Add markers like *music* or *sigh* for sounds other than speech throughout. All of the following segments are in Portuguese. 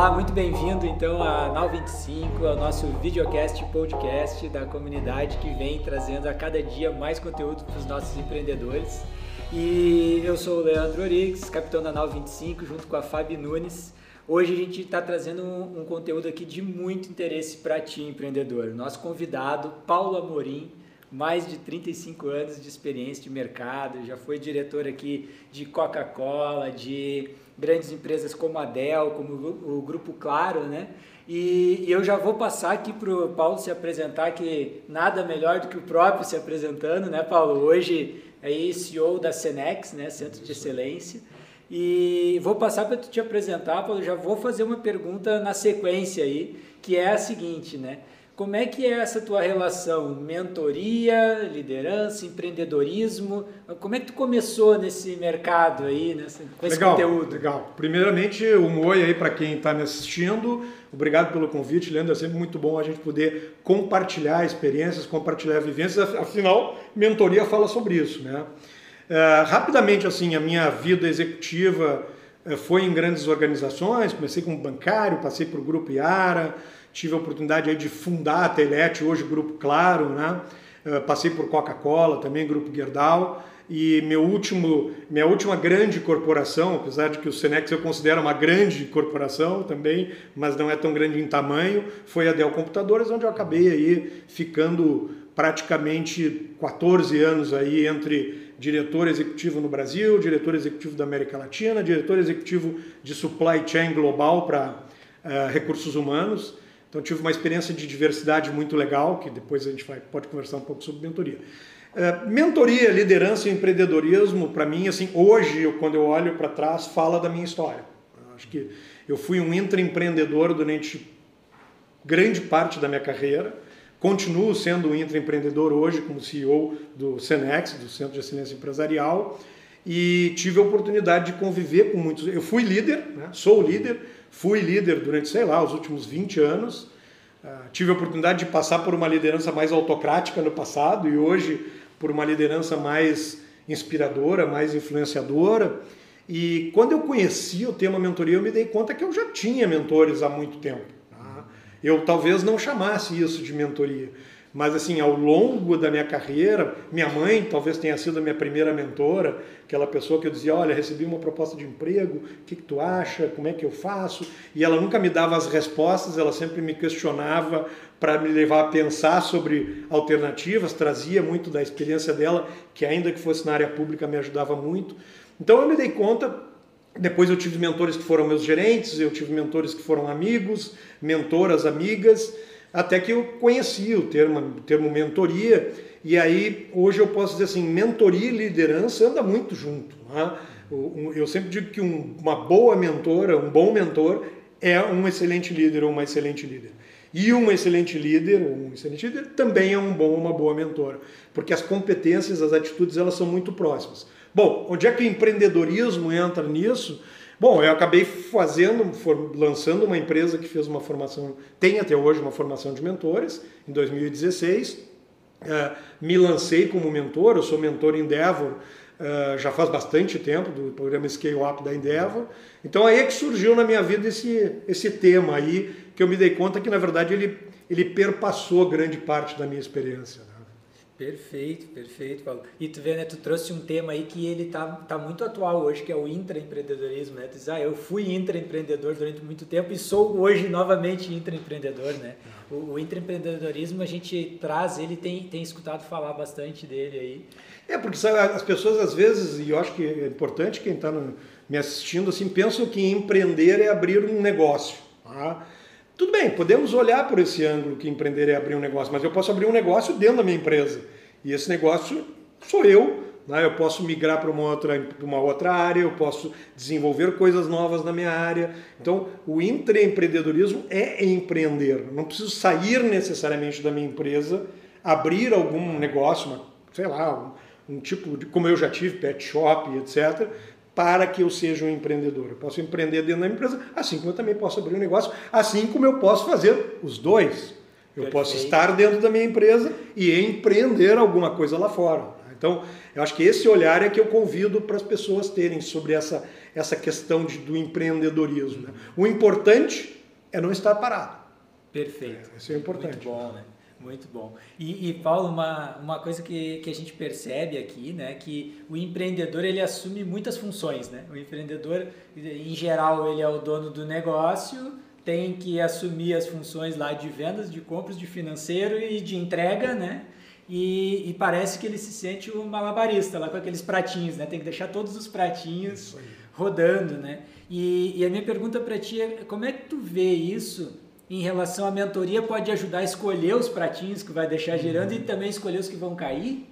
Olá, muito bem-vindo então a Nau 25, ao nosso videocast podcast da comunidade que vem trazendo a cada dia mais conteúdo para os nossos empreendedores. E eu sou o Leandro Orix, capitão da Nau 25, junto com a Fabi Nunes. Hoje a gente está trazendo um, um, conteúdo aqui de muito interesse para ti, empreendedor. Nosso convidado, Paulo Amorim, mais de 35 anos de experiência de mercado, já foi diretor aqui de Coca-Cola, de grandes empresas como a Dell, como o Grupo Claro, né? E, eu já vou passar aqui para o Paulo se apresentar, que nada melhor do que o próprio se apresentando, né, Paulo? Hoje é CEO da Senex, né, Centro de Excelência. E vou passar para te apresentar, Paulo, já vou fazer uma pergunta na sequência aí, que é a seguinte, né? Como é que é essa tua relação mentoria, liderança, empreendedorismo? Como é que tu começou nesse mercado aí, nessa, com esse legal, conteúdo? Legal. Primeiramente, um oi aí para quem está me assistindo. Obrigado pelo convite, Leandro. É sempre muito bom a gente poder compartilhar experiências, compartilhar vivências. Afinal, mentoria fala sobre isso, né? Uh, rapidamente, assim, a minha vida executiva uh, foi em grandes organizações. Comecei como bancário, passei por Grupo Iara, tive a oportunidade de fundar a Telete, hoje Grupo Claro, né? Uh, passei por Coca-Cola, também Grupo Gerdau. E meu último, minha última grande corporação, apesar de que o Senex eu considero uma grande corporação também, mas não é tão grande em tamanho, foi a Dell Computadores, onde eu acabei aí ficando praticamente 14 anos aí entre diretor executivo no Brasil, diretor executivo da América Latina, diretor executivo de supply chain global para uh, recursos humanos. Então tive uma experiência de diversidade muito legal, que depois a gente vai, pode conversar um pouco sobre mentoria. Uh, mentoria, liderança e empreendedorismo, para mim, assim, hoje, eu, quando eu olho para trás, fala da minha história. Acho que eu fui um intraempreendedor durante grande parte da minha carreira, continuo sendo um intraempreendedor hoje como CEO do Senex, do Centro de Excelência Empresarial, e tive a oportunidade de conviver com muitos. Eu fui líder, né? sou líder, Fui líder durante, sei lá, os últimos 20 anos. Uh, tive a oportunidade de passar por uma liderança mais autocrática no passado e hoje por uma liderança mais inspiradora, mais influenciadora. E quando eu conheci o tema mentoria, eu me dei conta que eu já tinha mentores há muito tempo. Tá? Eu talvez não chamasse isso de mentoria, mas assim, ao longo da minha carreira, minha mãe talvez tenha sido a minha primeira mentora, aquela pessoa que eu dizia, olha, recebi uma proposta de emprego, o que, que tu acha, como é que eu faço? E ela nunca me dava as respostas, ela sempre me questionava para me levar a pensar sobre alternativas, trazia muito da experiência dela, que ainda que fosse na área pública me ajudava muito. Então eu me dei conta, depois eu tive mentores que foram meus gerentes, eu tive mentores que foram amigos, mentoras, amigas, até que eu conheci o termo, o termo mentoria, e aí hoje eu posso dizer assim, mentoria e liderança anda muito junto. Né? Eu sempre digo que uma boa mentora, um bom mentor, é um excelente líder ou uma excelente líder. E um excelente líder, ou um excelente líder, também é um bom uma boa mentora, porque as competências, as atitudes, elas são muito próximas. Bom, onde é que o empreendedorismo entra nisso? Bom, eu acabei fazendo, lançando uma empresa que fez uma formação, tem até hoje uma formação de mentores, em 2016. Uh, me lancei como mentor, eu sou mentor Endeavor uh, já faz bastante tempo, do programa Scale Up da Endeavor. Então aí é que surgiu na minha vida esse, esse tema aí, que eu me dei conta que na verdade ele, ele perpassou grande parte da minha experiência. Perfeito, perfeito, Paulo. E tu vê, né, tu trouxe um tema aí que ele tá, tá muito atual hoje, que é o intraempreendedorismo, né? Tu diz, ah, eu fui intraempreendedor durante muito tempo e sou hoje novamente intraempreendedor, né? O, o intraempreendedorismo, a gente traz, ele tem, tem escutado falar bastante dele aí. É, porque sabe, as pessoas às vezes, e eu acho que é importante quem está me assistindo, assim, pensam que empreender é abrir um negócio, tá? Tudo bem, podemos olhar por esse ângulo que empreender é abrir um negócio, mas eu posso abrir um negócio dentro da minha empresa. E esse negócio sou eu. Né? Eu posso migrar para uma outra, uma outra área, eu posso desenvolver coisas novas na minha área. Então, o intraempreendedorismo é empreender. Não preciso sair necessariamente da minha empresa, abrir algum negócio, uma, sei lá, um, um tipo de, como eu já tive, pet shop, etc para que eu seja um empreendedor. Eu posso empreender dentro da empresa, assim como eu também posso abrir um negócio, assim como eu posso fazer os dois. Eu Perfeito. posso estar dentro da minha empresa e empreender alguma coisa lá fora. Então, eu acho que esse olhar é que eu convido para as pessoas terem sobre essa, essa questão de, do empreendedorismo. Né? O importante é não estar parado. Perfeito. É, isso é importante. Muito bom, né? Muito bom. E, e, Paulo, uma, uma coisa que, que a gente percebe aqui, né, que o empreendedor ele assume muitas funções, né? O empreendedor, em geral, ele é o dono do negócio, tem que assumir as funções lá de vendas, de compras, de financeiro e de entrega, né? E, e parece que ele se sente um malabarista lá com aqueles pratinhos, né? Tem que deixar todos os pratinhos rodando, né? E, e a minha pergunta para ti é como é que tu vê isso em relação à mentoria pode ajudar a escolher os pratinhos que vai deixar girando e também escolher os que vão cair?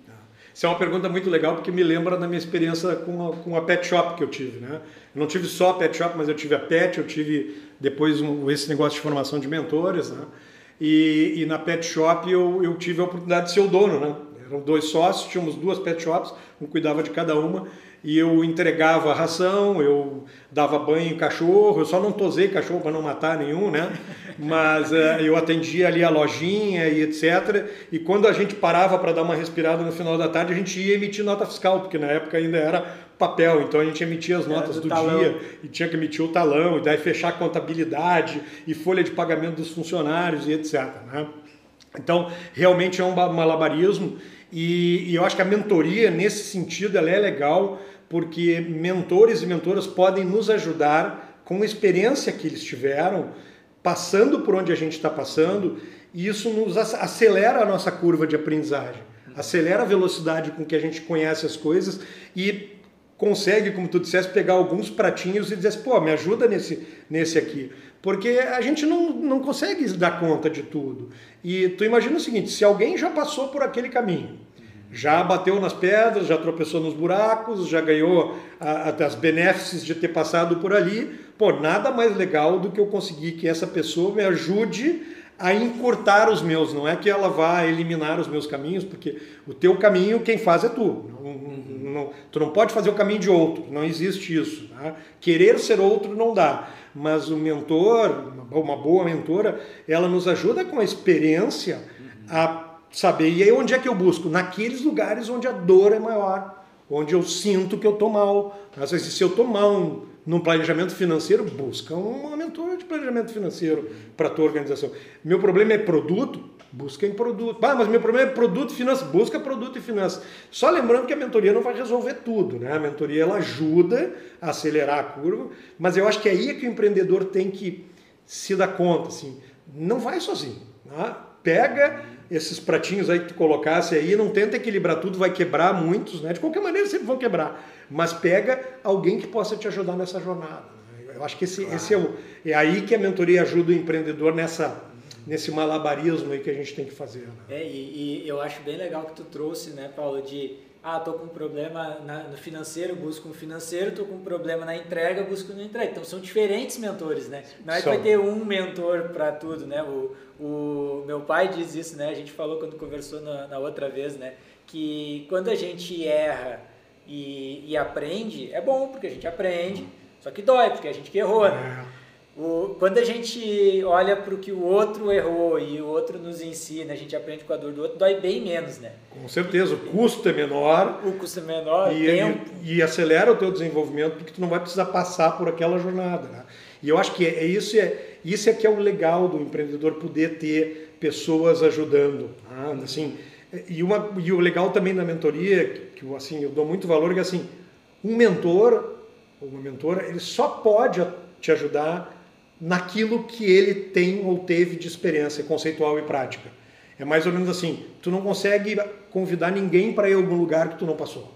Isso é uma pergunta muito legal porque me lembra da minha experiência com a, com a pet shop que eu tive, né? Eu não tive só a pet shop, mas eu tive a pet, eu tive depois um, esse negócio de formação de mentores, né? E, e, na pet shop eu, eu tive a oportunidade de ser o dono, né? Eram dois sócios, tínhamos duas pet shops, um cuidava de cada uma e eu entregava ração, eu dava banho em cachorro, eu só não tosei cachorro para não matar nenhum, né? Mas uh, eu atendia ali a lojinha e etc. E quando a gente parava para dar uma respirada no final da tarde, a gente ia emitir nota fiscal, porque na época ainda era papel, então a gente emitia as notas do, do dia e tinha que emitir o talão, e daí fechar a contabilidade e folha de pagamento dos funcionários e etc. Né? Então, realmente é um malabarismo e, e, eu acho que a mentoria, nesse sentido, ela é legal, porque mentores e mentoras podem nos ajudar com a experiência que eles tiveram, passando por onde a gente está passando, e isso nos acelera a nossa curva de aprendizagem, acelera a velocidade com que a gente conhece as coisas e consegue, como tu disseste, pegar alguns pratinhos e dizer assim, pô, me ajuda nesse, nesse aqui. Porque a gente não, não consegue dar conta de tudo. E tu imagina o seguinte, se alguém já passou por aquele caminho, já bateu nas pedras, já tropeçou nos buracos, já ganhou até as benéfices de ter passado por ali. Pô, nada mais legal do que eu conseguir que essa pessoa me ajude a encurtar os meus. Não é que ela vá eliminar os meus caminhos, porque o teu caminho quem faz é tu. Não, não, tu não pode fazer o caminho de outro, não existe isso. Tá? Querer ser outro não dá. Mas o mentor, uma boa mentora, ela nos ajuda com a experiência a saber. E aí onde é que eu busco? Naqueles lugares onde a dor é maior, onde eu sinto que eu estou mal. Às vezes, se eu estou mal num planejamento financeiro, busca uma mentora de planejamento financeiro para a tua organização. Meu problema é produto, busca em produto. Ah, mas meu problema é produto e finanças, busca produto e finanças. Só lembrando que a mentoria não vai resolver tudo, né? A mentoria ela ajuda a acelerar a curva, mas eu acho que é aí é que o empreendedor tem que se dar conta, assim, não vai sozinho. Né? Pega esses pratinhos aí que tu colocasse aí, não tenta equilibrar tudo, vai quebrar muitos, né? De qualquer maneira sempre vão quebrar. Mas pega alguém que possa te ajudar nessa jornada. Né? Eu acho que esse, claro. esse é, o, é aí que a mentoria ajuda o empreendedor nessa, nesse malabarismo aí que a gente tem que fazer. Né? É, e, e, eu acho bem legal que tu trouxe, né, Paulo, de ah, tô com um problema na, no financeiro, busco um financeiro, tô com um problema na entrega, busco no entrega. Então são diferentes mentores, né? Não é que vai ter um mentor para tudo, né? O, o meu pai diz isso, né? A gente falou quando conversou na, na outra vez, né? Que quando a gente erra e, e, aprende, é bom porque a gente aprende, só que dói porque a gente que errou, né? O, quando a gente olha para o que o outro errou e o outro nos ensina, a gente aprende com a dor do outro, dói bem menos, né? Com certeza, o custo é menor. O custo é menor, e, tempo. E, e acelera o teu desenvolvimento porque tu não vai precisar passar por aquela jornada, né? E eu acho que é, é isso é isso é que é o legal do empreendedor poder ter pessoas ajudando, né? assim. E, uma, e o legal também da mentoria, que, que assim eu dou muito valor, é que assim um mentor ou uma mentora ele só pode te ajudar naquilo que ele tem ou teve de experiência conceitual e prática. É mais ou menos assim, tu não consegue convidar ninguém para ir a algum lugar que tu não passou.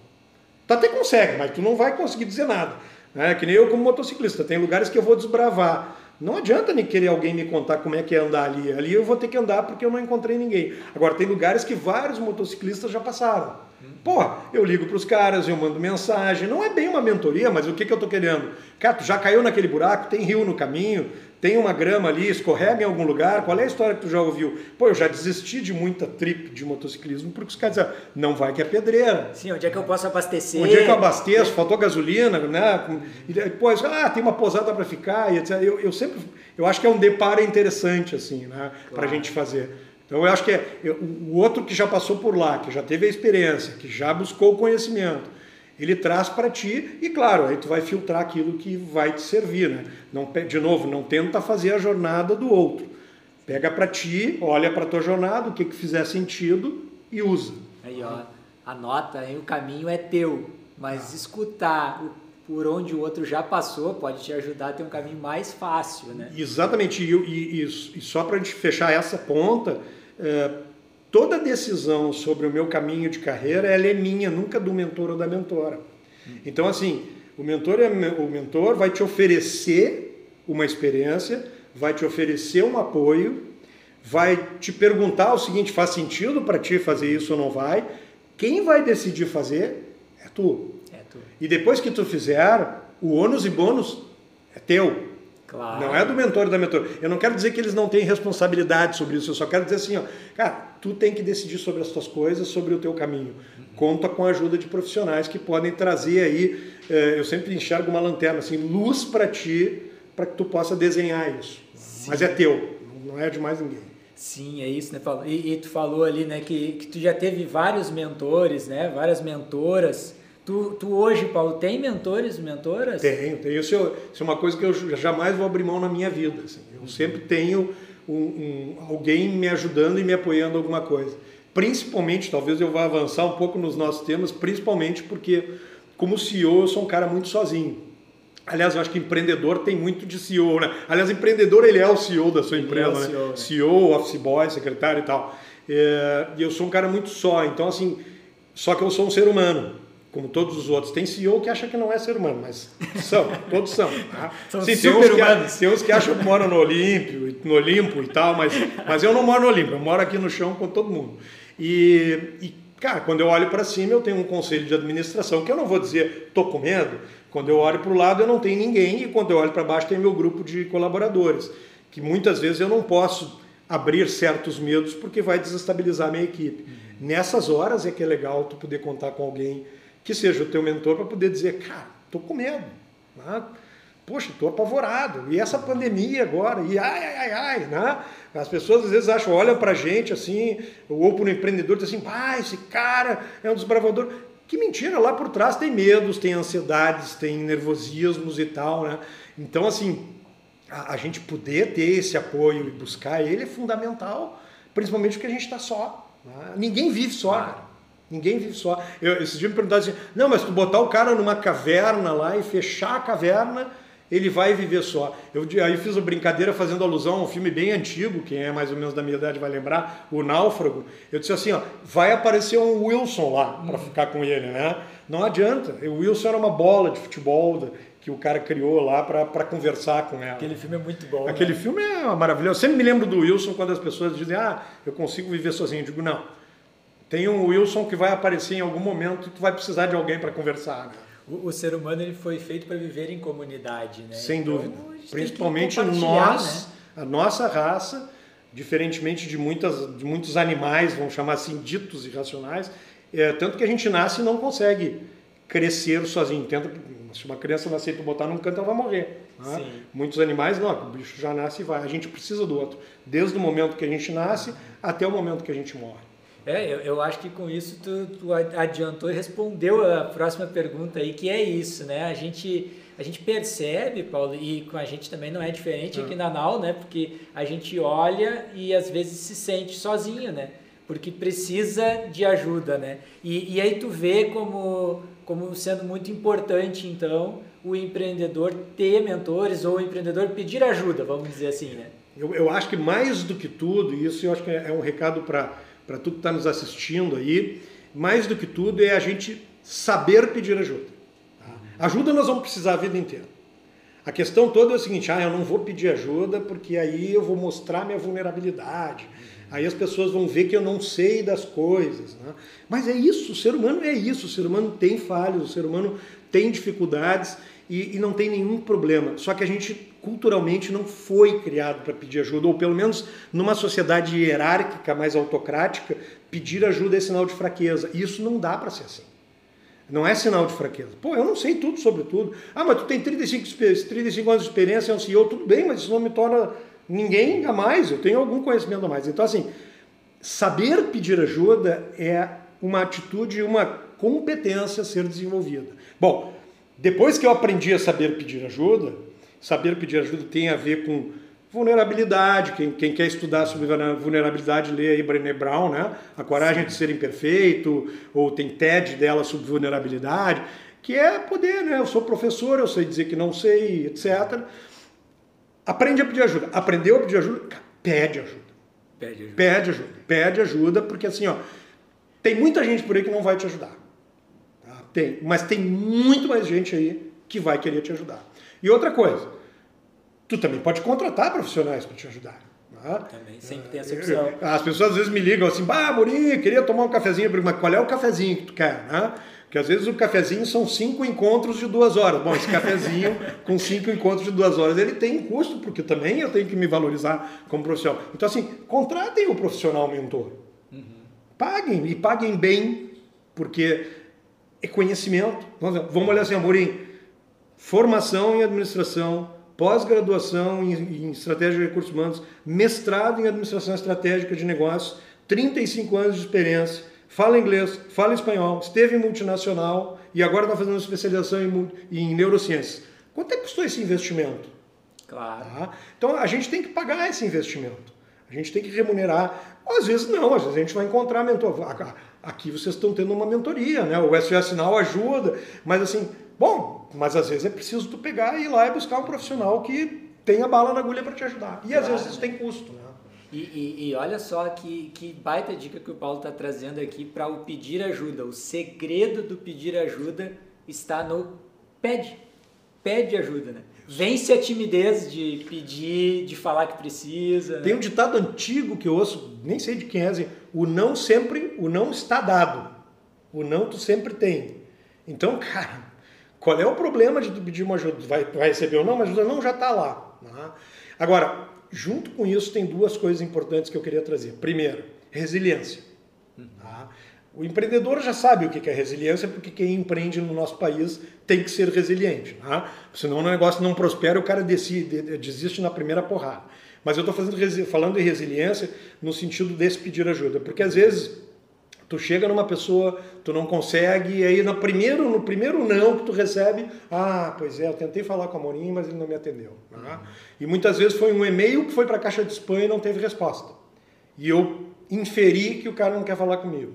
Tu até consegue, mas tu não vai conseguir dizer nada. É que nem eu como motociclista, tem lugares que eu vou desbravar. Não adianta nem querer alguém me contar como é que é andar ali. Ali eu vou ter que andar porque eu não encontrei ninguém. Agora, tem lugares que vários motociclistas já passaram. Porra, eu ligo para os caras, eu mando mensagem. Não é bem uma mentoria, mas o que, que eu estou querendo? Cara, tu já caiu naquele buraco, tem rio no caminho, tem uma grama ali, escorrega em algum lugar, qual é a história que tu já ouviu? Pô, eu já desisti de muita trip de motociclismo, porque os caras dizem, não vai que é pedreira. Sim, onde é que eu posso abastecer? Onde é que eu abasteço? Faltou gasolina, né? E depois, ah, tem uma posada para ficar, e etc. Eu, eu sempre, eu acho que é um deparo interessante, assim, né? Claro. Para a gente fazer. Então eu acho que é, o outro que já passou por lá, que já teve a experiência, que já buscou o conhecimento, ele traz para ti e claro, aí tu vai filtrar aquilo que vai te servir, né? Não, de novo, não tenta fazer a jornada do outro. Pega para ti, olha para tua jornada, o que que fizer sentido e usa. Aí, ó, anota, aí o caminho é teu, mas escutar o por onde o outro já passou pode te ajudar a ter um caminho mais fácil, né? Exatamente. E, e, e só para a gente fechar essa ponta, é, toda decisão sobre o meu caminho de carreira ela é minha, nunca do mentor ou da mentora. Então, assim, o mentor, é, o mentor vai te oferecer uma experiência, vai te oferecer um apoio, vai te perguntar o seguinte: faz sentido para ti fazer isso ou não vai? Quem vai decidir fazer é tu. E depois que tu fizer, o ônus e bônus é teu. Claro. Não é do mentor e da mentor. Eu não quero dizer que eles não têm responsabilidade sobre isso, eu só quero dizer assim, ó, cara, tu tem que decidir sobre as tuas coisas, sobre o teu caminho. Conta com a ajuda de profissionais que podem trazer aí, eh, eu sempre enxergo uma lanterna, assim, luz para ti, para que tu possa desenhar isso. Sim. Mas é teu, não é de mais ninguém. Sim, é isso, né? E, e tu falou ali, né, que, que tu já teve vários mentores, né, várias mentoras, Tu, tu hoje, Paulo, tem mentores e mentoras? Tenho, tenho. Isso, é, isso é uma coisa que eu jamais vou abrir mão na minha vida. Assim. Eu sempre tenho um, um, alguém me ajudando e me apoiando em alguma coisa. Principalmente, talvez eu vá avançar um pouco nos nossos temas, principalmente porque, como CEO, eu sou um cara muito sozinho. Aliás, eu acho que empreendedor tem muito de CEO, né? Aliás, empreendedor ele é o CEO da sua ele empresa, é CEO, né? CEO, office boy, secretário e tal. É, e eu sou um cara muito só, então assim, só que eu sou um ser humano como todos os outros. Tem CEO que acha que não é ser humano, mas são, todos são. Tá? *laughs* São Sim, tem uns, que, tem uns que acham que moram no Olímpio, no Olimpo e tal, mas, mas eu não moro no Olimpo, eu moro aqui no chão com todo mundo. E, e cara, quando eu olho para cima, eu tenho um conselho de administração que eu não vou dizer tô com medo. Quando eu olho para o lado, eu não tenho ninguém, e quando eu olho para baixo, tem meu grupo de colaboradores, que muitas vezes eu não posso abrir certos medos porque vai desestabilizar a minha equipe. Nessas horas é que é legal tu poder contar com alguém que seja o teu mentor para poder dizer, cara, estou com medo. Né? Poxa, estou apavorado. E essa pandemia agora, e ai, ai, ai, ai, né? As pessoas às vezes acham, olham para a gente assim, ou para o empreendedor, dizem assim, ah, esse cara é um desbravador. Que mentira, lá por trás tem medos, tem ansiedades, tem nervosismos e tal, né? Então, assim, a, a gente poder ter esse apoio e buscar ele é fundamental, principalmente porque a gente está só. Né? Ninguém vive só, cara. Ninguém vive só. Eu, esses dias me perguntaram assim: não, mas tu botar o cara numa caverna lá e fechar a caverna, ele vai viver só. Eu aí fiz uma brincadeira fazendo alusão a um filme bem antigo, quem é mais ou menos da minha idade vai lembrar, O Náufrago. Eu disse assim: ó, vai aparecer um Wilson lá para uhum. ficar com ele, né? Não adianta. O Wilson era uma bola de futebol que o cara criou lá para conversar com ela. Aquele filme é muito bom. Aquele né? filme é maravilhoso. Eu sempre me lembro do Wilson quando as pessoas dizem: ah, eu consigo viver sozinho. Eu digo: não tem um Wilson que vai aparecer em algum momento e tu vai precisar de alguém para conversar. Né? O, o, ser humano ele foi feito para viver em comunidade, né? Sem então, dúvida. Principalmente nós, né? a nossa raça, diferentemente de, muitas, de muitos animais, vamos chamar assim, ditos irracionais, é, tanto que a gente nasce e não consegue crescer sozinho. Tenta, se uma criança nascer e tu botar num canto, ela vai morrer. Né? Muitos animais, não, o bicho já nasce e vai. A gente precisa do outro. Desde o momento que a gente nasce até o momento que a gente morre. É, eu, eu acho que com isso tu, tu, adiantou e respondeu a próxima pergunta aí, que é isso, né? A gente, a gente percebe, Paulo, e com a gente também não é diferente aqui na NAU, né? Porque a gente olha e às vezes se sente sozinho, né? Porque precisa de ajuda, né? E, e aí tu vê como, como sendo muito importante, então, o empreendedor ter mentores ou o empreendedor pedir ajuda, vamos dizer assim, né? Eu, eu acho que mais do que tudo, isso eu acho que é um recado para para tu que está nos assistindo aí, mais do que tudo é a gente saber pedir ajuda. Tá? Ajuda nós vamos precisar a vida inteira. A questão toda é o seguinte: ah, eu não vou pedir ajuda porque aí eu vou mostrar minha vulnerabilidade. Aí as pessoas vão ver que eu não sei das coisas. Né? Mas é isso, o ser humano é isso. O ser humano tem falhas, o ser humano tem dificuldades e, e não tem nenhum problema. Só que a gente culturalmente não foi criado para pedir ajuda, ou pelo menos numa sociedade hierárquica mais autocrática, pedir ajuda é sinal de fraqueza. Isso não dá para ser assim. Não é sinal de fraqueza. Pô, eu não sei tudo sobre tudo. Ah, mas tu tem 35, 35 anos de experiência, é um CEO, tudo bem, mas isso não me torna ninguém a mais. Eu tenho algum conhecimento a mais. Então, assim, saber pedir ajuda é uma atitude, uma competência a ser desenvolvida. Bom, depois que eu aprendi a saber pedir ajuda, saber pedir ajuda tem a ver com vulnerabilidade, quem, quem quer estudar sobre vulnerabilidade, lê aí Brené Brown, né? A Coragem de Ser Imperfeito, ou tem TED dela sobre vulnerabilidade, que é poder, né? Eu sou professor, eu sei dizer que não sei, etc. Aprende a pedir ajuda. Aprendeu a pedir ajuda? Pede ajuda. Pede ajuda. Pede ajuda. Pede ajuda, porque assim, ó, tem muita gente por aí que não vai te ajudar. Tá? Tem, mas tem muito mais gente aí que vai querer te ajudar. E outra coisa, tu também pode contratar profissionais para te ajudar. Tá? Também, sempre tem essa opção. As pessoas às vezes me ligam assim, bah, Mourinho, queria tomar um cafezinho, mas qual é o cafezinho que tu quer? Né? Porque às vezes o cafezinho são cinco encontros de duas horas. Bom, esse cafezinho *laughs* com cinco encontros de duas horas, ele tem um custo, porque também eu tenho que me valorizar como profissional. Então, assim, contratem o profissional mentor. Uhum. Paguem, e paguem bem, porque é conhecimento. Vamos olhar assim, Amorim, formação em administração, pós-graduação em, estratégia de recursos humanos, mestrado em administração estratégica de negócios, 35 anos de experiência, fala inglês, fala espanhol, esteve em multinacional e agora está fazendo especialização em, em neurociências. Quanto é que custou esse investimento? Claro. Tá? Então a gente tem que pagar esse investimento. A gente tem que remunerar. Às vezes não, às vezes a gente vai encontrar mentor. Aqui vocês estão tendo uma mentoria, né? O SOS Now ajuda, mas assim, bom, mas às vezes é preciso tu pegar e ir lá e buscar um profissional que tenha bala na agulha para te ajudar. E claro. às vezes isso tem custo, né? E, e, e, olha só que, que baita dica que o Paulo está trazendo aqui para o pedir ajuda. O segredo do pedir ajuda está no pede. Pede ajuda, né? Vence a timidez de pedir, de falar que precisa. Né? Tem um ditado antigo que eu ouço, nem sei de quem é, assim, o não sempre, o não está dado. O não tu sempre tem. Então, *laughs* cara, qual é o problema de pedir uma ajuda? Vai, vai receber ou não, mas ajuda não já está lá. Né? Agora, junto com isso, tem duas coisas importantes que eu queria trazer. Primeiro, resiliência. Tá? O empreendedor já sabe o que é resiliência, porque quem empreende no nosso país tem que ser resiliente. Tá? Senão o negócio não prospera, o cara decide, desiste na primeira porrada. Mas eu estou falando de resiliência no sentido desse pedir ajuda, porque às vezes Tu chega numa pessoa, tu não consegue, e aí no primeiro, no primeiro não que tu recebe, ah, pois é, eu tentei falar com a Morim, mas ele não me atendeu. Né? E muitas vezes foi um e-mail que foi para a caixa de spam e não teve resposta. E eu inferi que o cara não quer falar comigo.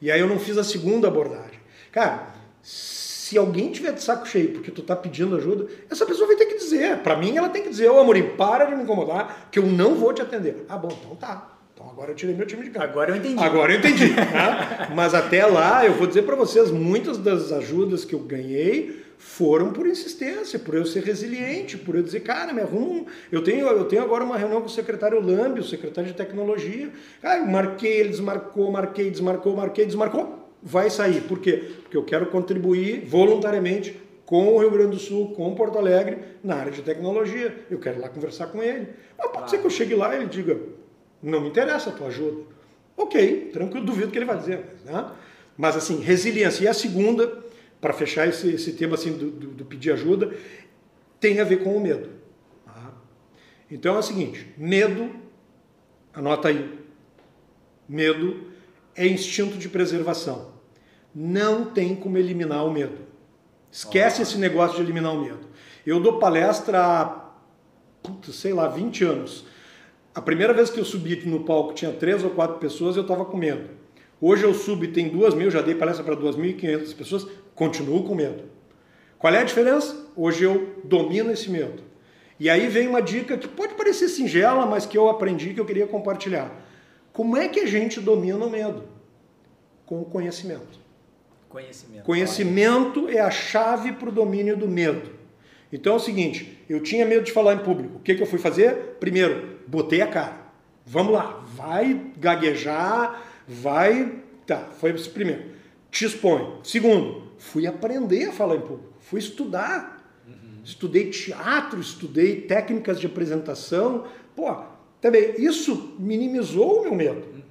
E aí eu não fiz a segunda abordagem. Cara, se alguém tiver de saco cheio porque tu tá pedindo ajuda, essa pessoa vai ter que dizer. Para mim, ela tem que dizer, ô Amorim, para de me incomodar, que eu não vou te atender. Ah, bom, então tá. Então agora eu tirei meu time de casa. Agora eu entendi. Agora eu entendi. *laughs* né? Mas até lá, eu vou dizer para vocês, muitas das ajudas que eu ganhei foram por insistência, por eu ser resiliente, por eu dizer, cara, me arrumo. Eu tenho, eu tenho agora uma reunião com o secretário Lambi, o secretário de tecnologia. Ah, eu marquei, ele desmarcou, marquei, desmarcou, marquei, desmarcou. Vai sair. Por quê? Porque eu quero contribuir voluntariamente com o Rio Grande do Sul, com Porto Alegre, na área de tecnologia. Eu quero ir lá conversar com ele. Mas pode ser que eu chegue lá e ele diga, não me interessa a tua ajuda. Ok, tranquilo, duvido que ele vai dizer. Né? Mas assim, resiliência. E a segunda, para fechar esse, esse tema assim do, do, do, pedir ajuda, tem a ver com o medo. Tá? Então é o seguinte, medo, anota aí, medo é instinto de preservação. Não tem como eliminar o medo. Esquece ah. esse negócio de eliminar o medo. Eu dou palestra há, sei lá, 20 anos a primeira vez que eu subi aqui no palco tinha três ou quatro pessoas eu estava com medo. Hoje eu subo e tem duas mil, já dei palestra para duas mil e quinhentas pessoas, continuo com medo. Qual é a diferença? Hoje eu domino esse medo. E aí vem uma dica que pode parecer singela, mas que eu aprendi que eu queria compartilhar. Como é que a gente domina o medo? Com o conhecimento. Conhecimento. Conhecimento é a chave para o domínio do medo. Então é o seguinte, eu tinha medo de falar em público. O que, que eu fui fazer? Primeiro, botei a cara. Vamos lá, vai gaguejar, vai. Tá, foi o primeiro. Te expõe. Segundo, fui aprender a falar em público, fui estudar. Uhum. Estudei teatro, estudei técnicas de apresentação. Pô, também isso minimizou o meu medo. Uhum.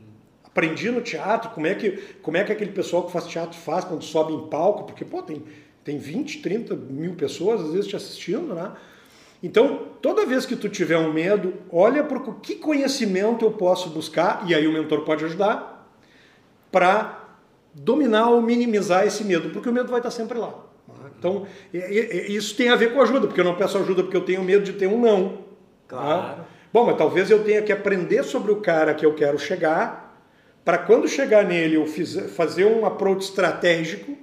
Aprendi no teatro como é, que, como é que aquele pessoal que faz teatro faz quando sobe em palco, porque pô, tem, tem 20, 30 mil pessoas às vezes te assistindo, né? Então, toda vez que tu tiver um medo, olha para que conhecimento eu posso buscar, e aí o mentor pode ajudar, para dominar ou minimizar esse medo, porque o medo vai estar sempre lá. Então, isso tem a ver com ajuda, porque eu não peço ajuda porque eu tenho medo de ter um não. Claro. Tá? Bom, mas talvez eu tenha que aprender sobre o cara que eu quero chegar, para quando chegar nele eu fazer um approach estratégico,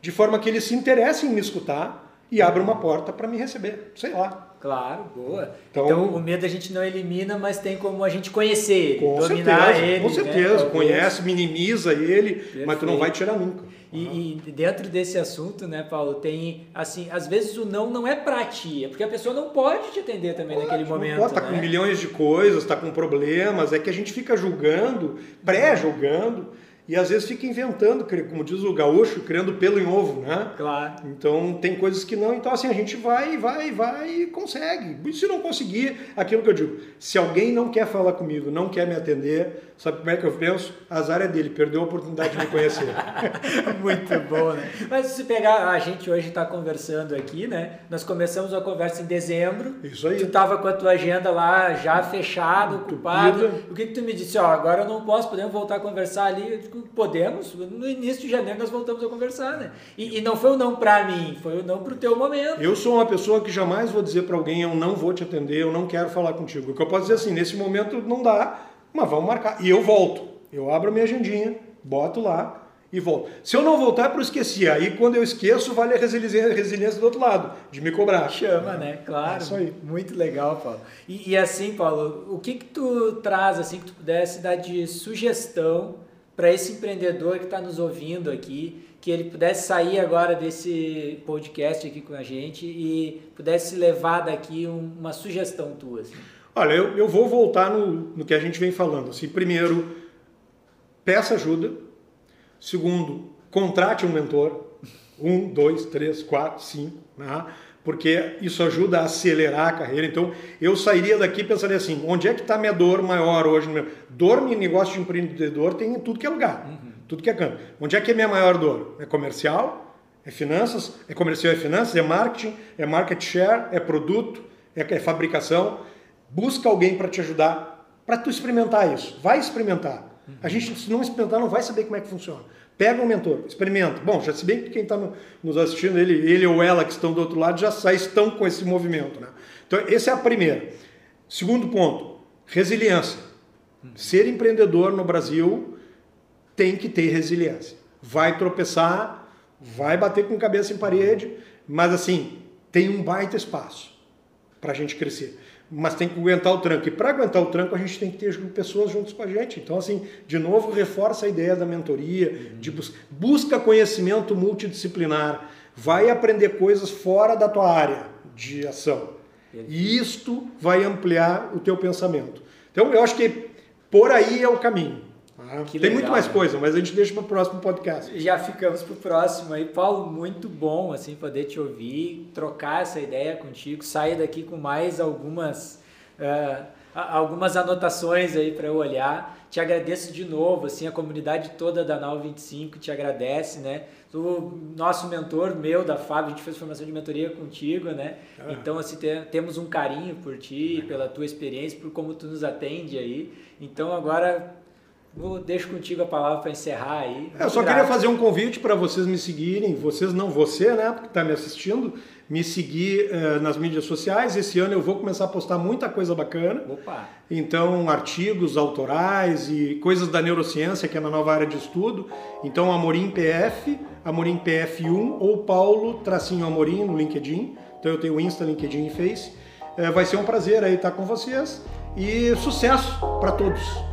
de forma que ele se interesse em me escutar e abra uma porta para me receber. Sei lá. Claro, boa. Então, então, o medo a gente não elimina, mas tem como a gente conhecer ele, com dominar certeza, ele. Com né, certeza, né? conhece, minimiza ele, Perfeito. mas tu não vai tirar nunca. E, e, dentro desse assunto, né, Paulo, tem assim, às vezes o não não é pra ti, é porque a pessoa não pode te atender também pode, naquele momento. Pode, tá né? com milhões de coisas, tá com problemas, é que a gente fica julgando, pré-julgando e às vezes fica inventando, como diz o gaúcho, criando pelo em ovo, né? Claro. Então tem coisas que não. Então assim, a gente vai, vai, vai e consegue. E se não conseguir, aquilo que eu digo, se alguém não quer falar comigo, não quer me atender, sabe como é que eu penso? Azar é dele, perdeu a oportunidade de me conhecer. *laughs* Muito bom, né? Mas se pegar, a gente hoje está conversando aqui, né? Nós começamos a conversa em dezembro. Isso aí. Tu estava com a tua agenda lá já fechada, ocupada. O que, que tu me disse? Ó, agora eu não posso, podemos voltar a conversar ali. Eu digo, podemos, no início de janeiro nós voltamos a conversar, né? E, e não foi o não para mim, foi o não para o teu momento. Eu sou uma pessoa que jamais vou dizer para alguém eu não vou te atender, eu não quero falar contigo. O que eu posso dizer assim, nesse momento não dá, mas vamos marcar. E eu volto. Eu abro a minha agendinha, boto lá, e volto. Se eu não voltar, é para eu esquecer. Aí quando eu esqueço, vale a resiliência, resiliência do outro lado, de me cobrar. Chama, né? Claro. É isso aí. Muito legal, Paulo. E, e, assim, Paulo, o que que tu traz, assim, que tu pudesse dar de sugestão para esse empreendedor que está nos ouvindo aqui, que ele pudesse sair agora desse podcast aqui com a gente e pudesse levar daqui um, uma sugestão tua? Assim. Olha, eu, eu vou voltar no, no que a gente vem falando. Assim, primeiro, peça ajuda. Segundo, contrate um mentor. Um, dois, três, quatro, cinco. Né? Porque isso ajuda a acelerar a carreira. Então, eu sairia daqui pensando assim, onde é que está minha dor maior hoje? Dor em negócio de empreendedor tem em tudo que é lugar, uhum. tudo que é canto. Onde é que é minha maior dor? É comercial? É finanças? É comercial, é finanças? É marketing? É market share? É produto? É, é fabricação? Busca alguém para te ajudar, para tu experimentar isso. Vai experimentar. Uhum. A gente, se não experimentar, não vai saber como é que funciona. Pega um mentor, experimenta. Bom, já se bem que quem está nos assistindo, ele, ele ou ela que estão do outro lado, já, estão com esse movimento. Né? Então, esse é a primeira. Segundo ponto, resiliência. Ser empreendedor no Brasil tem que ter resiliência. Vai tropeçar, vai bater com cabeça em parede, mas assim, tem um baita espaço para a gente crescer mas tem que aguentar o tranco. E para aguentar o tranco, a gente tem que ter pessoas juntos com a gente. Então, assim, de novo, reforça a ideia da mentoria, uhum. de bus busca conhecimento multidisciplinar, vai aprender coisas fora da tua área de ação. E isto vai ampliar o teu pensamento. Então, eu acho que por aí é o caminho. Ah, tem legal, muito mais né? coisa, mas a gente deixa para o próximo podcast. Já ficamos para o próximo aí. Paulo, muito bom assim poder te ouvir, trocar essa ideia contigo, sair daqui com mais algumas, uh, algumas anotações aí para eu olhar. Te agradeço de novo, assim, a comunidade toda da Nau 25 te agradece, né? Tu, nosso mentor, meu, da Fábio, a gente fez formação de mentoria contigo, né? Ah. Então, assim, te, temos um carinho por ti, pela tua experiência, por como tu nos atende aí. Então, agora Vou, deixo contigo a palavra para encerrar aí. Eu só queria fazer um convite para vocês me seguirem, vocês não você, né, porque está me assistindo, me seguir uh, nas mídias sociais. Esse ano eu vou começar a postar muita coisa bacana. Opa. Então, artigos autorais e coisas da neurociência, que é na nova área de estudo. Então, Amorim PF, Amorim PF1 ou Paulo Tracinho Amorim no LinkedIn. Então, eu tenho Insta, LinkedIn e Face. Uh, vai ser um prazer aí estar com vocês e sucesso para todos.